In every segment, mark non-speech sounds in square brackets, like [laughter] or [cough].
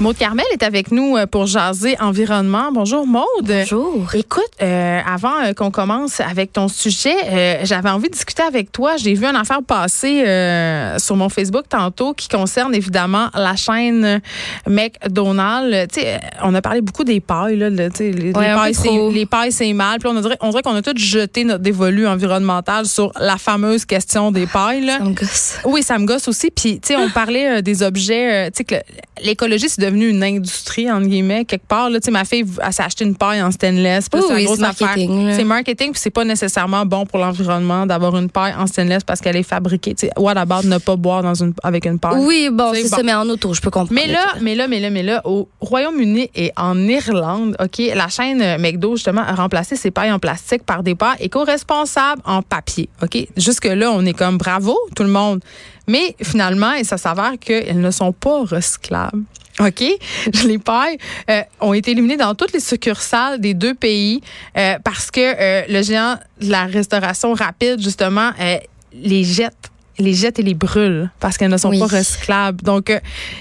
Maude Carmel est avec nous euh, pour jaser environnement. Bonjour Maude. Bonjour. Écoute, euh, avant euh, qu'on commence avec ton sujet, euh, j'avais envie de discuter avec toi. J'ai vu une affaire passer euh, sur mon Facebook tantôt qui concerne évidemment la chaîne McDonald's. On a parlé beaucoup des pailles là, les, Ouais, pailles, c'est, trop. les pailles c'est mal. Puis on dirait, on dirait qu'on a tous jeté notre dévolu environnemental sur la fameuse question des pailles. Là. Ça me gosse. Oui, ça me gosse aussi. Puis, tu sais, on parlait des objets. tu sais, que le- l'écologie, c'est devenu une industrie, entre guillemets, quelque part. Là, tu sais, ma fille, elle s'est acheté une paille en stainless. Oui, c'est oui, marketing. C'est marketing, puis c'est pas nécessairement bon pour l'environnement d'avoir une paille en stainless parce qu'elle est fabriquée. Tu sais, what about ne pas boire dans une, avec une paille? Oui, bon, C'est bon. ça, mais en auto, je peux comprendre. Mais là, mais là, mais là, mais là, au Royaume-Uni et en Irlande, OK, la chaîne McDo, justement, a remplacé ses pailles en plastique par des pailles éco-responsables en papier. OK? Jusque-là, on est comme bravo, tout le monde. Mais finalement, et ça s'avère qu'elles ne sont pas recyclables. OK? [laughs] Les pailles euh, ont été éliminées dans toutes les succursales des deux pays euh, parce que euh, le géant de la restauration rapide, justement, euh, les jette les jette et les brûle parce qu'elles ne sont Oui. pas recyclables. Donc, euh,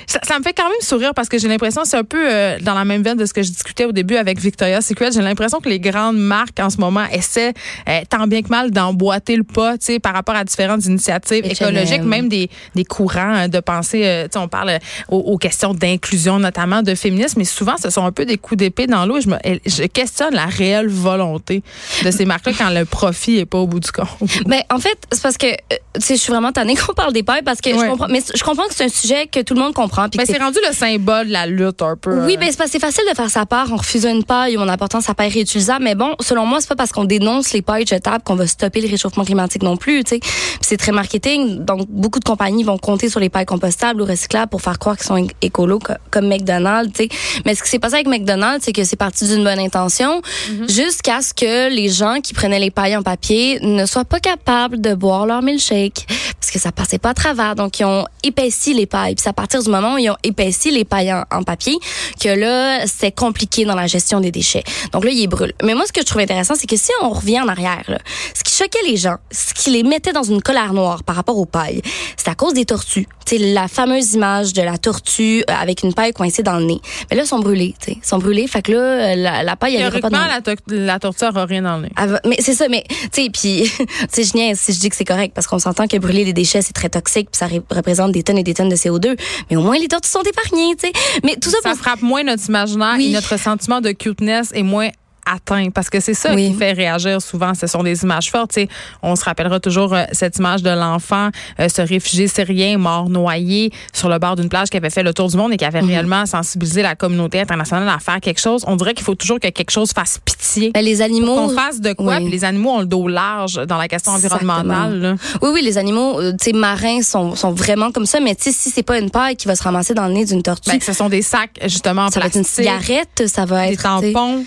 ça, ça me fait quand même sourire parce que j'ai l'impression, c'est un peu euh, dans la même veine de ce que je discutais au début avec Victoria's Secret. J'ai l'impression que les grandes marques en ce moment essaient euh, tant bien que mal d'emboîter le pas, tu sais, par rapport à différentes initiatives H&M. écologiques, même des, des courants de pensée. tu sais, on parle aux, aux questions d'inclusion, notamment de féminisme, mais souvent, ce sont un peu des coups d'épée dans l'eau. Et Je, me, je questionne la réelle volonté de ces marques-là quand le profit est pas au bout du compte. Ben, en fait, c'est parce que, tu sais, je suis vraiment tannée qu'on parle des pailles parce que Ouais. je comprends, mais je comprends que c'est un sujet que tout le monde comprend. puis Ben, c'est rendu le symbole de la lutte un peu. Oui, euh. ben c'est facile de faire sa part en refusant une paille ou en apportant sa paille réutilisable. Mais bon, selon moi, c'est pas parce qu'on dénonce les pailles jetables qu'on va stopper le réchauffement climatique non plus. Tu sais, c'est très marketing. Donc beaucoup de compagnies vont compter sur les pailles compostables ou recyclables pour faire croire qu'ils sont écolos co- comme McDonald's. Tu sais, mais ce qui s'est passé avec McDonald's, c'est que c'est parti d'une bonne intention jusqu'à ce que les gens qui prenaient les pailles en papier ne soient pas capables de boire leur milkshake parce que ça passait pas à travers. Donc ils ont épaissi les pailles. Puis c'est à partir du moment où ils ont épaissi les pailles en, en papier que là c'est compliqué dans la gestion des déchets. Donc là ils brûlent. Mais moi ce que je trouve intéressant c'est que si on revient en arrière, là, ce qui choquait les gens, ce qui les mettait dans une colère noire par rapport aux pailles, c'est à cause des tortues. Tu sais la fameuse image de la tortue euh, avec une paille coincée dans le nez. Mais là ils sont brûlés. Tu sais, ils sont brûlés. Fait que là euh, la, la paille elle pas dans le la, to- la tortue aura rien dans le nez. Mais c'est ça, mais tu sais, puis [laughs] tu sais, je niaise si je dis que c'est correct parce qu'on s'entend que brûler les déchets c'est très toxique, puis ça ré- représente des tonnes et des tonnes de CO2. Mais au moins les tortues sont épargnées, tu sais. Mais tout ça, Ça pour frappe moins notre imaginaire Oui. et notre sentiment de cuteness est moins atteint parce que c'est ça Oui. qui fait réagir souvent ce sont des images fortes tu sais. on se rappellera toujours euh, cette image de l'enfant euh, ce réfugié syrien mort noyé sur le bord d'une plage qui avait fait le tour du monde et qui avait réellement sensibilisé la communauté internationale à faire quelque chose on dirait qu'il faut toujours que quelque chose fasse pitié Ben, les animaux. qu'on fasse de quoi? Oui. les animaux ont le dos large dans la question environnementale là. Oui, oui, les animaux, euh, tu sais, marins sont, sont vraiment comme ça. Mais si c'est pas une paille qui va se ramasser dans le nez d'une tortue, Ben, ce sont des sacs justement en ça va être une cigarette, ça va des être sais. tampons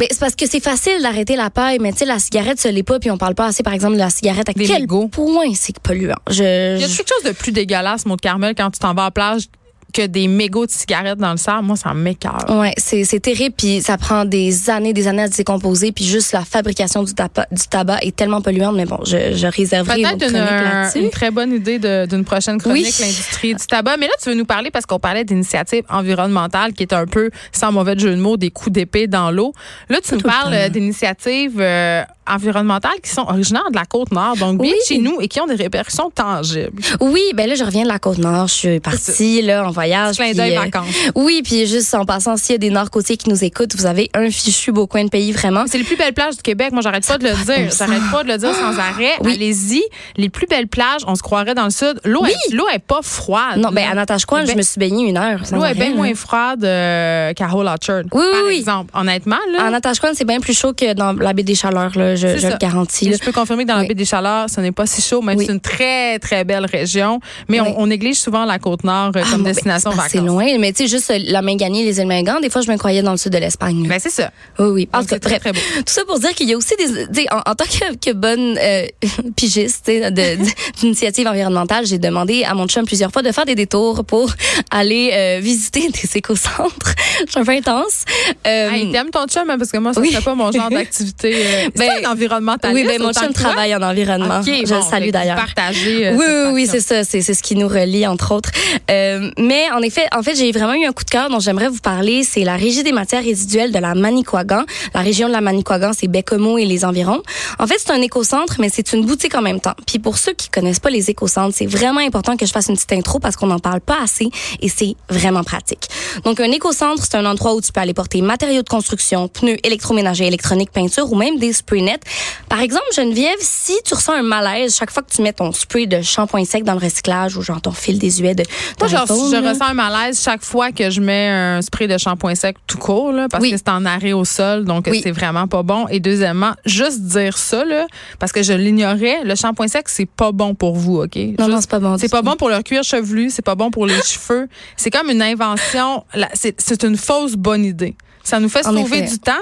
Ben, c'est parce que c'est facile d'arrêter la paille, mais tu sais, la cigarette, ça l'est pas, puis on parle pas assez, par exemple, de la cigarette. À Des quel mégots. point c'est polluant? Je, Y a je- quelque chose de plus dégueulasse, Maud Carmel, quand tu t'en vas à la plage que des mégots de cigarettes dans le sable? Moi, ça m'écœure. Ouais, c'est c'est terrible puis ça prend des années des années à se décomposer puis juste la fabrication du tabac du tabac est tellement polluante mais bon, je, je réserverai Peut-être une, une très bonne idée de- d'une prochaine chronique, Oui. l'industrie du tabac. Mais là, tu veux nous parler parce qu'on parlait d'initiatives environnementales qui est un peu, sans mauvais jeu de mots, des coups d'épée dans l'eau. Là, tu nous tout parles euh, d'initiatives euh, environnementales qui sont originaires de la Côte-Nord, donc bien Oui. chez nous et qui ont des répercussions tangibles. Oui, ben là je reviens de la côte nord, je suis partie là en voyage. Puis, d'œil euh, vacances. Oui, puis juste en passant s'il y a des nord-côtiers qui nous écoutent, vous avez un fichu beau coin de pays vraiment. C'est les plus belles plages du Québec. Moi, j'arrête pas de le dire. J'arrête pas de le dire sans arrêt. Oui. Allez-y. Les plus belles plages, on se croirait dans le sud. L'eau, Oui. est, l'eau est pas froide. Non, ben à Natashquan, Ben- je me suis baignée une heure. L'eau est bien moins froide euh, qu'à Hole Orchard, Oui, oui, par oui. exemple. Honnêtement, là. En Natashquan, c'est bien plus chaud que dans la baie des Chaleurs là. Je, le garantis. Là. je peux confirmer que dans la Oui. baie des Chaleurs, ce n'est pas si chaud, même Oui. c'est une très, très belle région. Mais Oui. on, on néglige souvent la Côte-Nord euh, Ah, comme bon, ben, destination c'est parce que vacances. C'est loin, mais tu sais, juste euh, la main gagnée, les îles Mingan, des fois, je me croyais dans le sud de l'Espagne. Ben, c'est ça. oui, oui. Cas, c'est très, très beau. Tout ça pour dire qu'il y a aussi des, en, en tant que, que bonne euh, [laughs] pigiste [laughs] d'initiative environnementale, j'ai demandé à mon chum plusieurs fois de faire des détours pour aller euh, visiter des écocentres. [laughs] Je suis un peu intense. Euh, Hey, t'aimes ton chum, hein, parce que moi, ça serait pas mon genre d'activité. Ben, un environnementaliste. oui, ben mon chum travaille en environnement. OK, je bon, le salue d'ailleurs. vous partagez, euh, Oui, oui, oui, c'est ça. C'est, c'est ce qui nous relie, entre autres. Euh, mais en effet, en fait, j'ai vraiment eu un coup de cœur dont j'aimerais vous parler. C'est la Régie des matières résiduelles de la Manicouagan. La région de la Manicouagan, c'est Bécomo et les environs. En fait, c'est un écocentre, mais c'est une boutique en même temps. Puis pour ceux qui connaissent pas les écocentres, c'est vraiment important que je fasse une petite intro parce qu'on n'en parle pas assez et c'est vraiment pratique. Donc, un écocentre, c'est un endroit où tu peux aller porter matériaux de construction, pneus, électroménager, électronique, peinture ou même des spray Par exemple, Geneviève, si tu ressens un malaise chaque fois que tu mets ton spray de shampoing sec dans le recyclage ou genre ton fil désuet de Moi, genre, je ressens un malaise chaque fois que je mets un spray de shampoing sec tout court, là, parce Oui. que c'est en arrêt au sol, donc Oui. c'est vraiment pas bon. Et deuxièmement, juste dire ça, là, parce que je l'ignorais, le shampoing sec, c'est pas bon pour vous, OK? Non, Juste- non, c'est pas bon. C'est pas bon pour le cuir chevelu, c'est pas bon pour les cheveux. C'est comme une invention, c'est c'est une fausse bonne idée. Ça nous fait En sauver effet. du temps.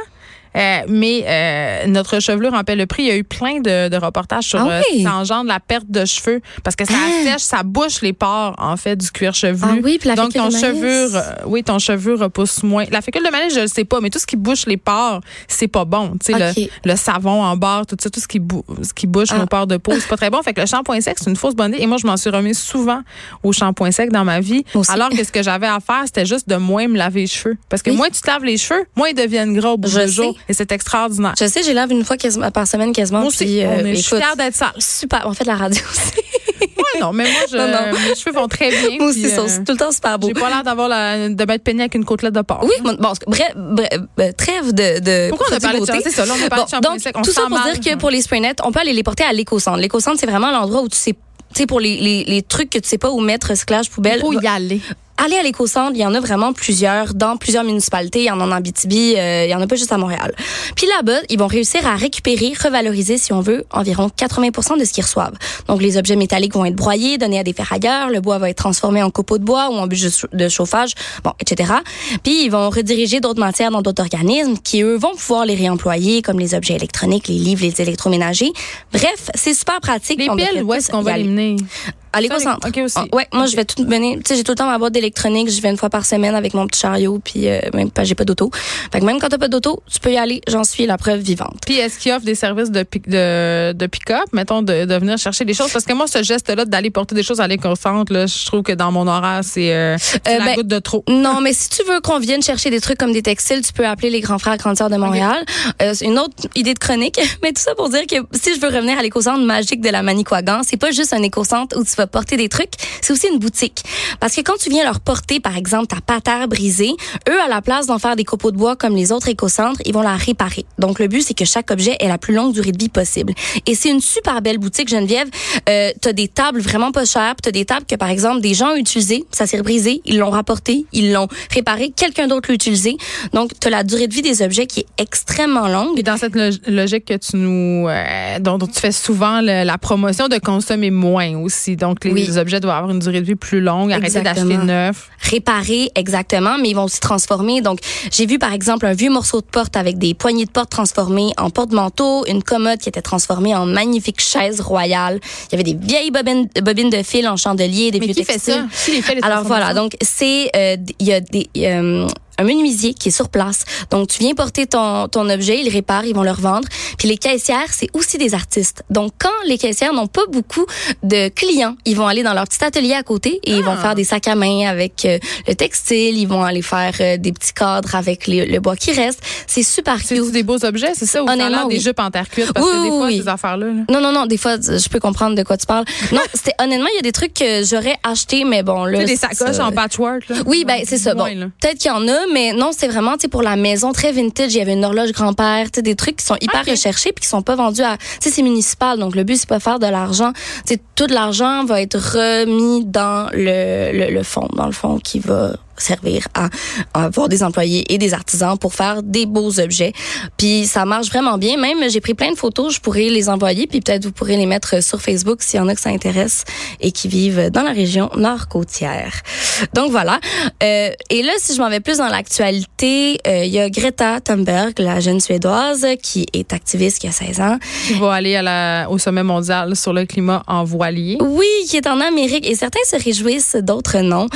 Euh, mais euh, notre chevelure en paie le prix. Il y a eu plein de, de reportages sur Ah euh, ça engendre la perte de cheveux parce que ça Ah! assèche, ça bouche les pores en fait du cuir chevelu. Ah oui, puis la Donc ton euh, oui, ton cheveu repousse moins. La fécule de maïs, je le sais pas, mais tout ce qui bouche les pores, c'est pas bon. Tu sais le, le savon en barre, tout ça, tout ce qui, bou- ce qui bouche Ah. nos pores de peau, c'est pas très bon. Fait que le shampoing sec, c'est une fausse bonne idée. Et moi, je m'en suis remis souvent au shampoing sec dans ma vie. Aussi. Alors que ce que j'avais à faire, c'était juste de moins me laver les cheveux. Parce que Oui. moins tu te laves les cheveux, moins ils deviennent gras au bout Je du jour. Et c'est extraordinaire. Je sais, j'ai lave une fois par semaine quasiment. Moi aussi, puis, euh, on est, je suis fière d'être sale. super. On fait de la radio aussi. [laughs] Ouais, non, mais moi, je, Non, non. mes cheveux vont très bien. Moi aussi, ils sont euh, tout le temps super beaux. J'ai pas l'air d'avoir la, de m'être peignée avec une côtelette de porc. Oui, bon, bon, bref, bref, euh, trève de, de Pourquoi on a parlé de ça? C'est ça, là, on a parlé de shampoing donc, sec. On tout ça pour mal. dire que pour les spray nets, on peut aller les porter à l'éco-centre. L'éco-centre, c'est vraiment l'endroit où tu sais, tu sais, pour les, les, les trucs que tu sais pas où mettre, recyclage, poubelle. Il faut y aller. Allez à l'éco-centre, il y en a vraiment plusieurs dans plusieurs municipalités. Il y en a en Abitibi, euh, il y en a pas juste à Montréal. Puis là-bas, ils vont réussir à récupérer, revaloriser, si on veut, environ 80% de ce qu'ils reçoivent. Donc, les objets métalliques vont être broyés, donnés à des ferrailleurs, le bois va être transformé en copeaux de bois ou en bûches de chau- de chauffage, bon, etc. Puis, ils vont rediriger d'autres matières dans d'autres organismes qui, eux, vont pouvoir les réemployer, comme les objets électroniques, les livres, les électroménagers. Bref, c'est super pratique. Les piles, où est-ce qu'on va les mener? À l'éco-centre. Aussi. Ouais, moi, je vais tout mener. Tu sais, j'ai tout le temps ma boîte d'électronique. Je vais une fois par semaine avec mon petit chariot, puis euh, même pas, j'ai pas d'auto. Fait que même quand t'as pas d'auto, tu peux y aller. J'en suis la preuve vivante. Puis est-ce qu'il offre des services de, pick- de, de pick-up, mettons, de, de venir chercher des choses? Parce que moi, ce geste-là d'aller porter des choses à l'éco-centre, là, je trouve que dans mon horaire, c'est euh, c'est Euh, la ben, goutte de trop. Non, mais si tu veux qu'on vienne chercher des trucs comme des textiles, tu peux appeler les grands frères grandes sœurs de Montréal. Euh, c'est une autre idée de chronique, [laughs] mais tout ça pour dire que si je veux revenir à l'éco-centre magique de la Manicouagan, c'est pas juste un éco-centre où tu vas porter des trucs, c'est aussi une boutique. Parce que quand tu viens leur porter, par exemple, ta patère brisée, eux, à la place d'en faire des copeaux de bois comme les autres éco-centres, ils vont la réparer. Donc, le but, c'est que chaque objet ait la plus longue durée de vie possible. Et c'est une super belle boutique, Geneviève. Euh, t'as des tables vraiment pas chères, t'as des tables que, par exemple, des gens ont utilisées, ça s'est brisé, ils l'ont rapporté, ils l'ont réparé, quelqu'un d'autre l'a utilisé. Donc, t'as la durée de vie des objets qui est extrêmement longue. Et dans cette log- logique que tu nous, euh, dont, dont tu fais souvent le- la promotion de consommer moins aussi. Donc, les, Oui. les objets doivent avoir une durée de vie plus longue, arrêter d'acheter Exactement. Neuf. réparer exactement, mais ils vont aussi transformer. Donc, j'ai vu par exemple un vieux morceau de porte avec des poignées de porte transformées en porte-manteau, une commode qui était transformée en magnifique chaise royale. Il y avait des vieilles bobines, bobines de fil en chandelier, des Mais vieux qui fait textiles. ça? Qui les fait, les Alors voilà, donc c'est euh, il y a des euh, un menuisier qui est sur place. Donc tu viens porter ton ton objet, ils le réparent, ils vont le revendre. Puis les caissières, c'est aussi des artistes. Donc quand les caissières n'ont pas beaucoup de clients, ils vont aller dans leur petit atelier à côté et ils vont Ah. faire des sacs à main avec euh, le textile, ils vont aller faire euh, des petits cadres avec les- le bois qui reste. C'est super C'est cute. des beaux objets, c'est ça? Ou Honnêtement, des jupes en terre cuite? Parce Oui, que des oui, fois, oui. ces affaires-là. là. Non, non, non, des fois, je peux comprendre de quoi tu parles. [laughs] Non, c'était honnêtement, il y a des trucs que j'aurais acheté, mais bon, là. Tu sais, des sacoches en patchwork. Là. Oui, ben c'est ça. Bon, peut-être qu'il y en a, mais non, c'est vraiment tu sais pour la maison très vintage. Il y avait une horloge grand-père, tu sais des trucs qui sont hyper recherchés puis qui sont pas vendus à. Tu sais, c'est municipal, donc le but c'est pas faire de l'argent. Tu sais, tout l'argent va être remis dans le, le le fond, dans le fond qui va servir à, à avoir des employés et des artisans pour faire des beaux objets. Puis ça marche vraiment bien. Même j'ai pris plein de photos, je pourrais les envoyer, puis peut-être vous pourrez les mettre sur Facebook s'il y en a que ça intéresse et qui vivent dans la région nord-côtière. Donc voilà. Euh, et là, si je m'en vais plus dans l'actualité, euh, il y a Greta Thunberg, la jeune suédoise, qui est activiste, qui a 16 ans. Qui va aller à la, au sommet mondial sur le climat en voilier. Oui, qui est en Amérique et certains se réjouissent, d'autres non.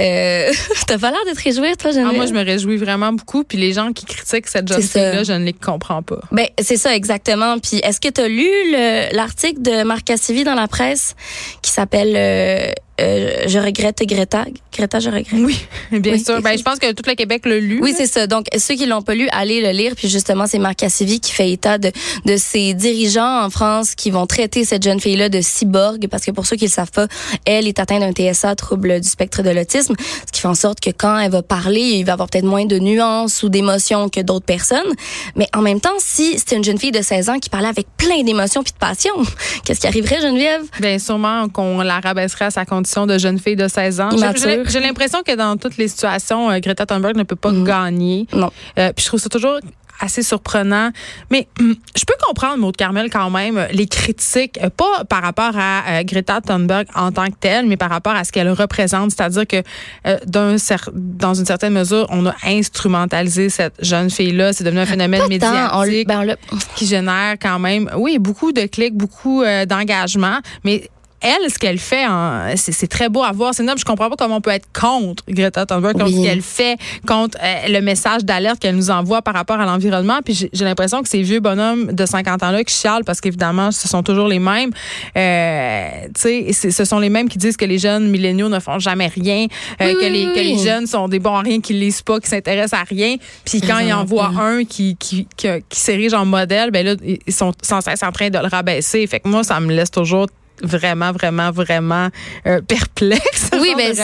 Euh, [laughs] [laughs] T'as pas l'air de te réjouir, toi, Ah, Geneviève? moi, je me réjouis vraiment beaucoup. Puis les gens qui critiquent cette ça. fille-là, je ne les comprends pas. Ben, c'est ça, exactement. Puis, est-ce que tu as lu le- l'article de Marc Cassivi dans la presse qui s'appelle euh, euh, Je regrette Greta? Greta, je regrette. Oui, bien Oui. sûr. Ben, je pense que tout le Québec l'a lu. Oui, c'est ça. Donc, ceux qui l'ont pas lu, allez le lire. Puis justement, c'est Marc Cassivi qui fait état de, de ces dirigeants en France qui vont traiter cette jeune fille-là de cyborg. Parce que pour ceux qui le savent pas, elle est atteinte d'un TSA, trouble du spectre de l'autisme. Ce qui fait en sorte que quand elle va parler, il va avoir peut-être moins de nuances ou d'émotions que d'autres personnes. Mais en même temps, si c'était une jeune fille de 16 ans qui parlait avec plein d'émotions puis de passion, [laughs] qu'est-ce qui arriverait, Geneviève? Bien, sûrement qu'on la rabaisserait à sa condition de jeune fille de 16 ans. J'ai- l'impression que dans toutes les situations, euh, Greta Thunberg ne peut pas gagner. Non. Euh, puis je trouve ça toujours assez surprenant. Mais hum, je peux comprendre, Maud Carmel, quand même, euh, les critiques, pas par rapport à euh, Greta Thunberg en tant que telle, mais par rapport à ce qu'elle représente. C'est-à-dire que euh, dans une certaine mesure, on a instrumentalisé cette jeune fille-là. C'est devenu un phénomène Pas tant. On, médiatique ben, on qui génère quand même, oui, beaucoup de clics, beaucoup euh, d'engagement, mais elle, ce qu'elle fait, c'est très beau à voir. C'est noble. Je comprends pas comment on peut être contre Greta Thunberg, contre Oui. ce qu'elle fait, contre euh, le message d'alerte qu'elle nous envoie par rapport à l'environnement. Puis j'ai l'impression que ces vieux bonhommes de 50 ans-là qui chialent, parce qu'évidemment, ce sont toujours les mêmes, euh, tu sais, ce sont les mêmes qui disent que les jeunes milléniaux ne font jamais rien, euh, Oui, que, oui, les, que jeunes sont des bons à rien, qui lisent pas, qui s'intéressent à rien. Puis quand ils en voient un qui, qui, qui, qui s'érige en modèle, ben là, ils sont sans cesse en train de le rabaisser. Fait que moi, ça me laisse toujours vraiment, vraiment, vraiment euh, perplexe. oui, ben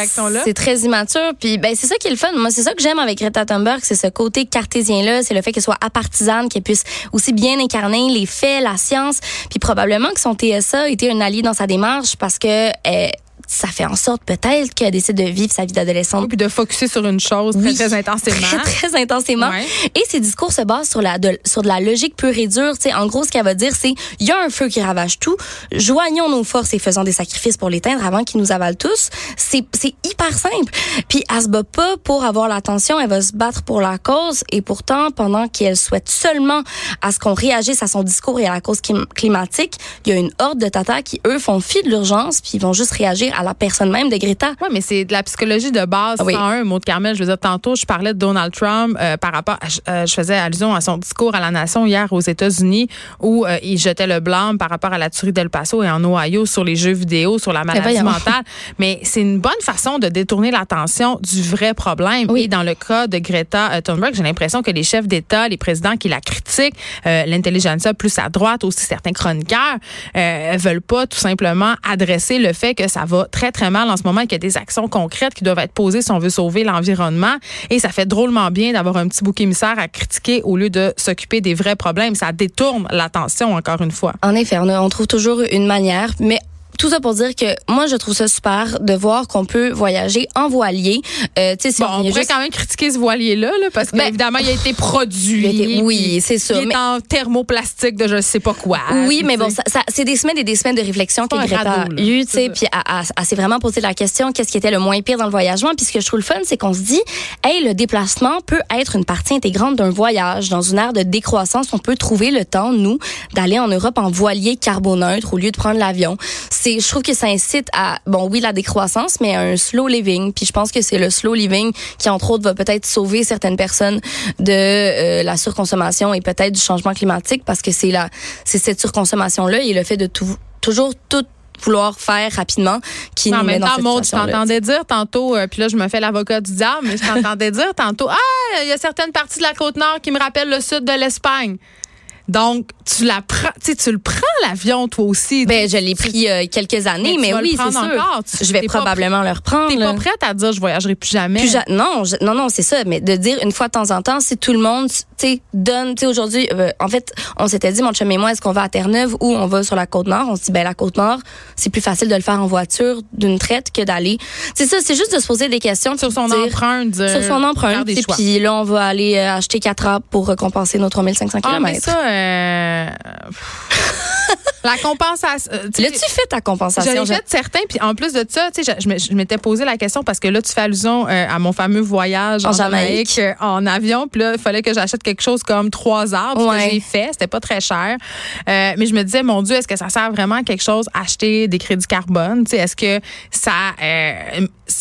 c'est très immature. Puis ben c'est ça qui est le fun. Moi, c'est ça que j'aime avec Greta Thunberg, c'est ce côté cartésien là, c'est le fait qu'elle soit apartisane, qu'elle puisse aussi bien incarner les faits, la science, puis probablement que son TSA été un allié dans sa démarche parce que euh, ça fait en sorte peut-être qu'elle décide de vivre sa vie d'adolescente Oui, puis de focuser sur une chose Oui. très, très intensément. très, très intensément. Ouais. Et ses discours se basent sur la de, sur de la logique pure et dure. Tu sais, en gros, ce qu'elle va dire, c'est il y a un feu qui ravage tout. Joignons nos forces et faisons des sacrifices pour l'éteindre avant qu'il nous avale tous. C'est c'est hyper simple. Puis elle se bat pas pour avoir l'attention, elle va se battre pour la cause. Et pourtant, pendant qu'elle souhaite seulement à ce qu'on réagisse à son discours et à la cause clim- climatique, il y a une horde de tatas qui eux font fi de l'urgence puis ils vont juste réagir à la personne même de Greta. Oui, mais c'est de la psychologie de base. Oui. 101, mot de Carmel. Je veux dire, tantôt, je parlais de Donald Trump euh, par rapport, à- euh, je faisais allusion à son discours à la nation hier aux États-Unis où euh, il jetait le blâme par rapport à la tuerie d'El Paso et en Ohio sur les jeux vidéo, sur la maladie mentale. [laughs] Mais c'est une bonne façon de détourner l'attention du vrai problème. Oui. Et dans le cas de Greta euh, Thunberg, j'ai l'impression que les chefs d'État, les présidents qui la critiquent, euh, l'intelligentsia plus à droite, aussi certains chroniqueurs, euh, veulent pas tout simplement adresser le fait que ça va très, très mal en ce moment et qu'il y a des actions concrètes qui doivent être posées si on veut sauver l'environnement. Et ça fait drôlement bien d'avoir un petit bouc émissaire à critiquer au lieu de s'occuper des vrais problèmes. Ça détourne l'attention, encore une fois. En effet, on, trouve toujours une manière, mais tout ça pour dire que moi je trouve ça super de voir qu'on peut voyager en voilier. Euh, tu sais, si Bon, on on pourrait juste- quand même critiquer ce voilier-là, là, parce Ben, qu'évidemment, il a été produit. il a été- oui, c'est sûr, Il mais- est en thermoplastique de je sais pas quoi. Oui, mais bon, ça, ça- c'est des semaines et des semaines de réflexion que Greta a eu, tu sais, puis elle s'est vraiment posé la question qu'est-ce qui était le moins pire dans le voyagement? Puis ce que je trouve le fun, c'est qu'on se dit, hey, le déplacement peut être une partie intégrante d'un voyage. Dans une ère de décroissance, on peut trouver le temps, nous, d'aller en Europe en voilier carboneutre au lieu de prendre l'avion. C'est, je trouve que ça incite à, bon, oui, la décroissance, mais à un slow living. Puis je pense que c'est le slow living qui, entre autres, va peut-être sauver certaines personnes de euh, la surconsommation et peut-être du changement climatique parce que c'est la, c'est cette surconsommation-là et le fait de tout, toujours tout vouloir faire rapidement qui en nous met dans temps, cette Maud, je t'entendais dire tantôt, euh, puis là, je me fais l'avocat du diable, mais je t'entendais [laughs] dire tantôt, ah, il y a certaines parties de la côte nord qui me rappellent le sud de l'Espagne. Donc, tu la prends, tu sais, tu le prends, l'avion, toi aussi. Ben, je l'ai pris euh, quelques années, mais, oui, c'est sûr. Tu- je vais probablement le reprendre. T'es pas prête à dire je voyagerai plus jamais. Plus ja- non, je- non, non, c'est ça. Mais de dire une fois de temps en temps, si tout le monde, tu sais, donne, tu sais, aujourd'hui, euh, en fait, on s'était dit, mon chum et moi, est-ce qu'on va à Terre-Neuve ou on va sur la Côte-Nord? On se dit, ben, la Côte-Nord, c'est plus facile de le faire en voiture d'une traite que d'aller. C'est ça, c'est juste de se poser des questions. sur son dire- empreinte. dire- Sur son empreinte. choix. Puis là, on va aller euh, acheter quatre arbres pour récompenser nos 3500 Ah, mais km. ça, euh, la compensation. euh, L'as-tu fait ta compensation? J'en ai fait certains, puis en plus de ça, tu sais, je, je m'étais posé la question parce que là, tu fais allusion euh, à mon fameux voyage en, En Jamaïque, Jamaïque. euh, en avion, puis là, il fallait que j'achète quelque chose comme trois arbres, Ouais. que j'ai fait, c'était pas très cher. Euh, mais je me disais, mon Dieu, est-ce que ça sert vraiment à quelque chose, acheter des crédits carbone? Tu sais, est-ce que ça,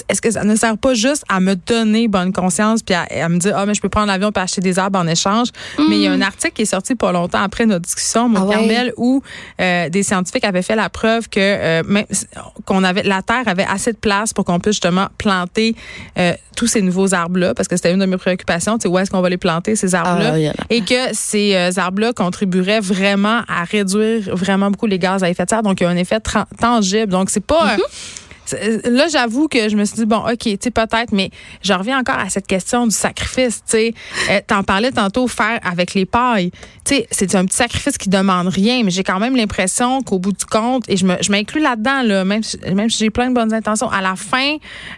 est-ce que ça ne sert pas juste à me donner bonne conscience puis à, à me dire, ah, mais je peux prendre l'avion puis acheter des arbres en échange? Mais il y a un article qui est sorti pas longtemps après notre discussion, mon Ah ouais? Carmel, où euh, des scientifiques avaient fait la preuve que euh, même qu'on avait la terre avait assez de place pour qu'on puisse justement planter euh, tous ces nouveaux arbres là parce que c'était une de mes préoccupations, sais où est-ce qu'on va les planter ces arbres là Ah, il y en a. et que ces euh, arbres là contribueraient vraiment à réduire vraiment beaucoup les gaz à effet de serre donc il y a un effet tangible. Donc c'est pas euh, c'est- Là, j'avoue que je me suis dit, bon, OK, tu peut-être, mais je reviens encore à cette question du sacrifice, tu sais. Euh, T'en parlais tantôt, faire avec les pailles. Tu sais, c'est un petit sacrifice qui demande rien, mais j'ai quand même l'impression qu'au bout du compte, et je me- je m'inclus là-dedans, là, même, si- même si j'ai plein de bonnes intentions, à la fin,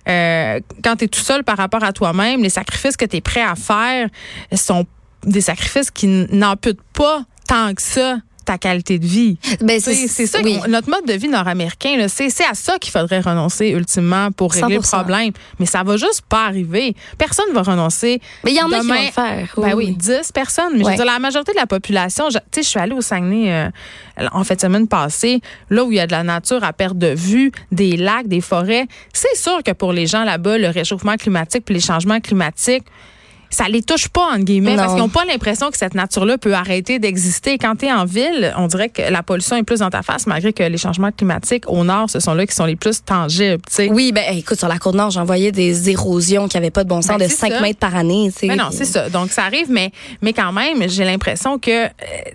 euh, quand tu es tout seul par rapport à toi-même, les sacrifices que tu es prêt à faire sont des sacrifices qui n'amputent pas tant que ça ta qualité de vie. Ben, C'est ça, oui. notre mode de vie nord-américain, c'est à ça qu'il faudrait renoncer ultimement pour régler le 100%. problème. Mais ça va juste pas arriver. Personne va renoncer. Mais il y en a qui vont le faire. Ben oui, 10 personnes. Mais je veux dire, la majorité de la population, je- tu sais, je suis allée au Saguenay euh, en fait semaine passée, là où il y a de la nature à perte de vue, des lacs, des forêts. C'est sûr que pour les gens là-bas, le réchauffement climatique puis les changements climatiques, ça les touche pas, entre guillemets, Non. parce qu'ils n'ont pas l'impression que cette nature-là peut arrêter d'exister. Quand tu es en ville, on dirait que la pollution est plus dans ta face, malgré que les changements climatiques au nord, ce sont là qui sont les plus tangibles. tu sais. Oui, ben écoute, sur la côte nord, j'en voyais des érosions qui n'avaient pas de bon sens Ben, de c'est 5 ça. mètres par année. Mais non, c'est ça. Donc, ça arrive, mais, mais quand même, j'ai l'impression que, euh,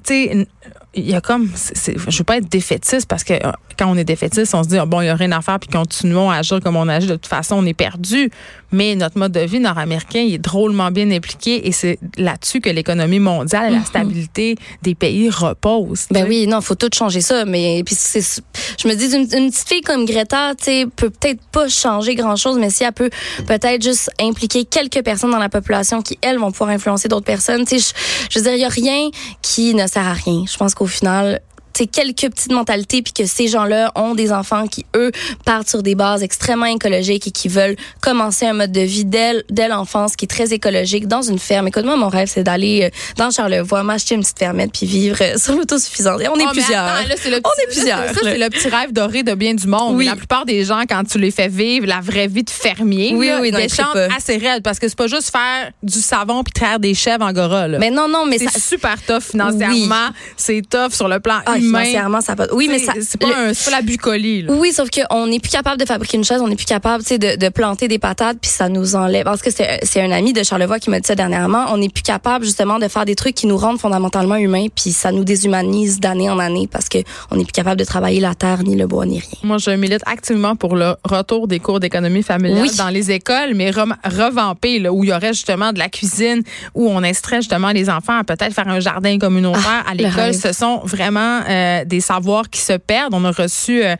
tu sais, il y a comme, c'est- c'est- je veux pas être défaitiste parce que euh, quand on est défaitiste, on se dit, ah, bon, il y a rien à faire puis continuons à agir comme on agit. De toute façon, on est perdu. Mais notre mode de vie nord-américain, il est drôlement bien impliqué et c'est là-dessus que l'économie mondiale et la stabilité des pays repose. Ben oui, non, faut tout changer ça. Mais puis c'est, je me dis une, une petite fille comme Greta, tu sais, peut peut-être pas changer grand chose, mais si elle peut peut-être juste impliquer quelques personnes dans la population qui elles vont pouvoir influencer d'autres personnes. Tu sais, je, je veux dire, il y a rien qui ne sert à rien. Je pense qu'au final. C'est quelques petites mentalités puis que ces gens-là ont des enfants qui eux partent sur des bases extrêmement écologiques et qui veulent commencer un mode de vie dès, dès l'enfance qui est très écologique dans une ferme. Écoute moi mon rêve c'est d'aller euh, dans Charlevoix m'acheter une petite fermette puis vivre euh, sur l'autosuffisance. Et on est mais plusieurs. attends, là, c'est le On petit- est plusieurs, Ça, c'est le petit rêve doré de bien du monde. Oui. La plupart des gens, quand tu les fais vivre la vraie vie de fermier, Oui, là, trippent pas. assez raide parce que c'est pas juste faire du savon puis traire des chèvres angora. Là. Mais non non mais c'est ça super tough financièrement. C'est tough sur le plan ah, humain. financièrement ça pas. Oui mais ça c'est pas, le- un- c'est pas la bucolie. Là. Oui, sauf qu'on n'est plus capable de fabriquer une chaise, on n'est plus capable, tu sais, de, de planter des patates, puis ça nous enlève. Parce que c'est c'est un ami de Charlevoix qui m'a dit ça dernièrement. On n'est plus capable justement de faire des trucs qui nous rendent fondamentalement humains, puis ça nous déshumanise d'année en année parce que on n'est plus capable de travailler la terre, ni le bois, ni rien. Moi, je milite activement pour le retour des cours d'économie familiale Oui. dans les écoles, mais rem- revampé, là, où il y aurait justement de la cuisine, où on inciterait justement les enfants à peut-être faire un jardin communautaire Ah, à le l'école. Ce sont vraiment euh, des savoirs qui se perdent. On a reçu euh,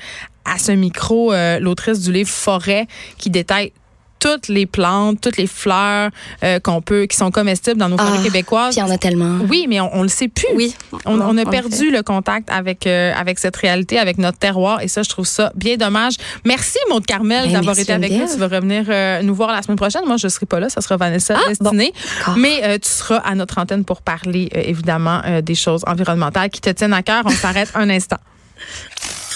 à ce micro euh, l'autrice du livre Forêt qui détaille toutes les plantes, toutes les fleurs euh, qu'on peut, qui sont comestibles dans nos forêts Ah, québécoises. Il y en a tellement. Oui, mais on, on le sait plus. Oui. On, a perdu le contact avec euh, avec cette réalité, avec notre terroir, et ça, je trouve ça bien dommage. Merci, Maud Carmel, Ben, d'avoir été avec nous. Tu vas revenir euh, nous voir la semaine prochaine. Moi, je serai pas là, ça sera Vanessa Ah, Destinée. Mais tu seras à notre antenne pour parler, évidemment, des choses environnementales qui te tiennent à cœur. On s'arrête un instant. [laughs]